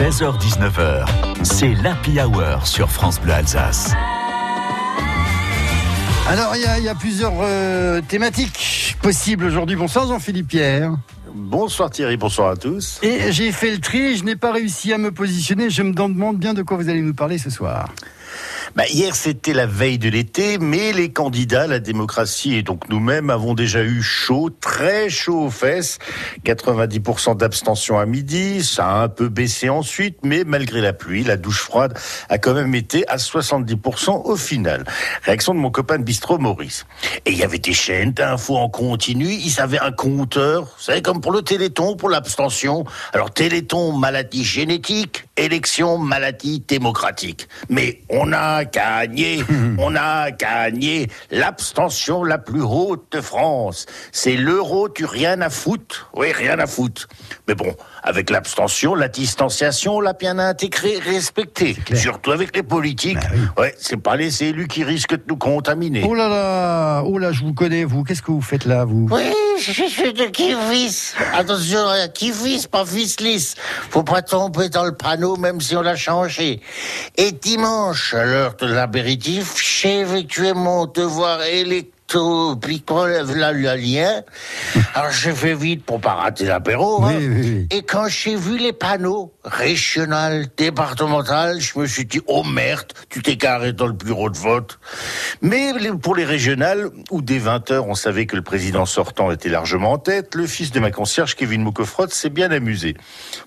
16h-19h, c'est l'Happy Hour sur France Bleu Alsace. Alors, il y, a- il y a plusieurs euh, thématiques possibles aujourd'hui. Bonsoir Jean-Philippe Pierre. Bonsoir Thierry, bonsoir à tous. Et j'ai fait le tri, je n'ai pas réussi à me positionner. Je me demande bien de quoi vous allez nous parler ce soir. Bah, hier c'était la veille de l'été, mais les candidats, la démocratie et donc nous-mêmes avons déjà eu chaud, très chaud aux fesses. 90% d'abstention à midi, ça a un peu baissé ensuite, mais malgré la pluie, la douche froide a quand même été à 70% au final. Réaction de mon copain de bistrot Maurice. Et il y avait des chaînes d'infos en continu, ils avaient un compteur, vous savez comme pour le Téléthon, pour l'abstention. Alors Téléthon, maladie génétique, élection, maladie démocratique. Mais on a gagné, on a gagné l'abstention la plus haute de France. C'est l'euro, tu rien à foutre. Oui, rien à foutre. Mais bon, avec l'abstention, la distanciation, on l'a bien intégré, respecté. Surtout avec les politiques. Ouais, c'est pas les élus qui risquent de nous contaminer. Oh là là, oh là, je vous connais, vous. Qu'est-ce que vous faites là, vous? Oui, je suis de Kivis. Attention, Kivis, pas Fislis. Faut pas tomber dans le panneau, même si on l'a changé. Et dimanche, à l'heure de l'apéritif, j'ai effectué mon devoir électoral. Puis quand là, le lien, alors j'ai fait vite pour pas rater l'apéro. hein. Oui, oui, oui. Et quand j'ai vu les panneaux régional, départemental, je me suis dit oh merde, tu t'es carré dans le bureau de vote. Mais pour les régionales, où dès 20 heures on savait que le président sortant était largement en tête, le fils de ma concierge Kevin Mokofrot s'est bien amusé.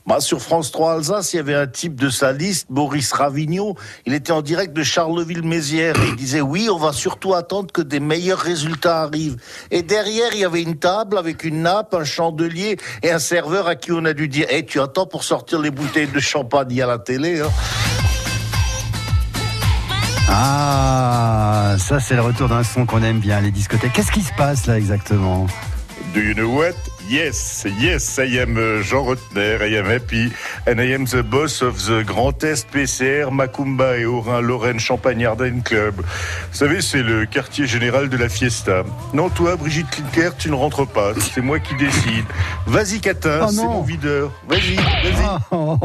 Bah, sur France 3 Alsace, il y avait un type de sa liste, Boris Ravigno. Il était en direct de Charleville-Mézières et il disait oui, on va surtout attendre que des meilleurs résultats arrivent. Et derrière, il y avait une table avec une nappe, un chandelier et un serveur à qui on a dû dire Eh, tu attends pour sortir les bouteilles de champagne à la télé hein Ah, ça c'est le retour d'un son qu'on aime bien, les discothèques. Qu'est-ce qui se passe là exactement? Do you know what? Yes, yes, I am uh, Jean Rotner, I am happy, and I am the boss of the Grand Est PCR Macumba et Orin Lorraine Champagne Ardenne Club. Vous savez, c'est le quartier général de la fiesta. Non, toi, Brigitte Klinker, tu ne rentres pas, c'est moi qui décide. Vas-y, Catin, Oh c'est mon videur. Vas-y, vas-y. Oh.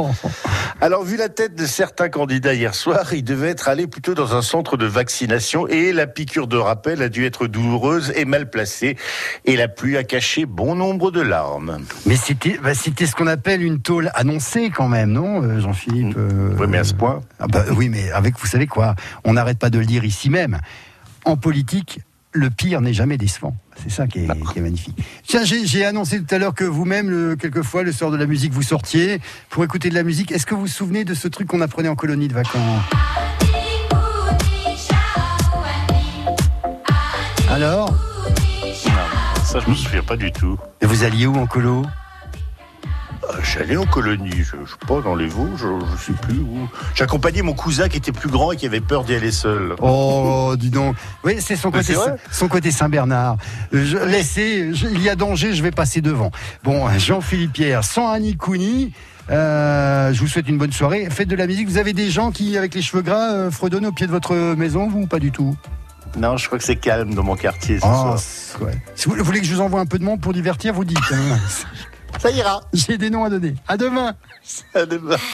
Alors, vu la tête de certains candidats hier soir, ils devaient être allés plutôt dans un centre de vaccination et la piqûre de rappel a dû être douloureuse et mal placée. Et la pluie a caché bon nombre de larmes. Mais c'était bah, c'était ce qu'on appelle une tôle annoncée quand même, non, euh, Jean-Philippe euh, Oui, mais à ce point. Ah bah oui, mais avec, vous savez quoi, on n'arrête pas de le dire ici même. En politique, le pire n'est jamais décevant. C'est ça qui est, qui est magnifique. Tiens, j'ai j'ai annoncé tout à l'heure que vous-même, le- quelquefois, le soir de la musique, vous sortiez pour écouter de la musique. Est-ce que vous vous souvenez de ce truc qu'on apprenait en colonie de vacances? Alors Ça, je me souviens pas du tout. Et Vous alliez où en colo? Euh, J'allais en colonie, je, je sais pas, dans les Vosges, je, je sais plus où. J'accompagnais mon cousin qui était plus grand et qui avait peur d'y aller seul. Oh, dis donc. Oui, c'est son côté, son côté Saint-Bernard. Je, laissez, je- il y a danger, je vais passer devant. Bon, Jean-Philippe Pierre, sans Annie Couni, euh, je vous souhaite une bonne soirée. Faites de la musique. Vous avez des gens qui, avec les cheveux gras, euh, fredonnent au pied de votre maison, vous ou pas du tout? Non, je crois que c'est calme dans mon quartier ce Oh, soir. ouais. Si vous, vous voulez que je vous envoie un peu de monde pour divertir, vous dites. hein. Ça ira. J'ai des noms à donner. À demain. À demain.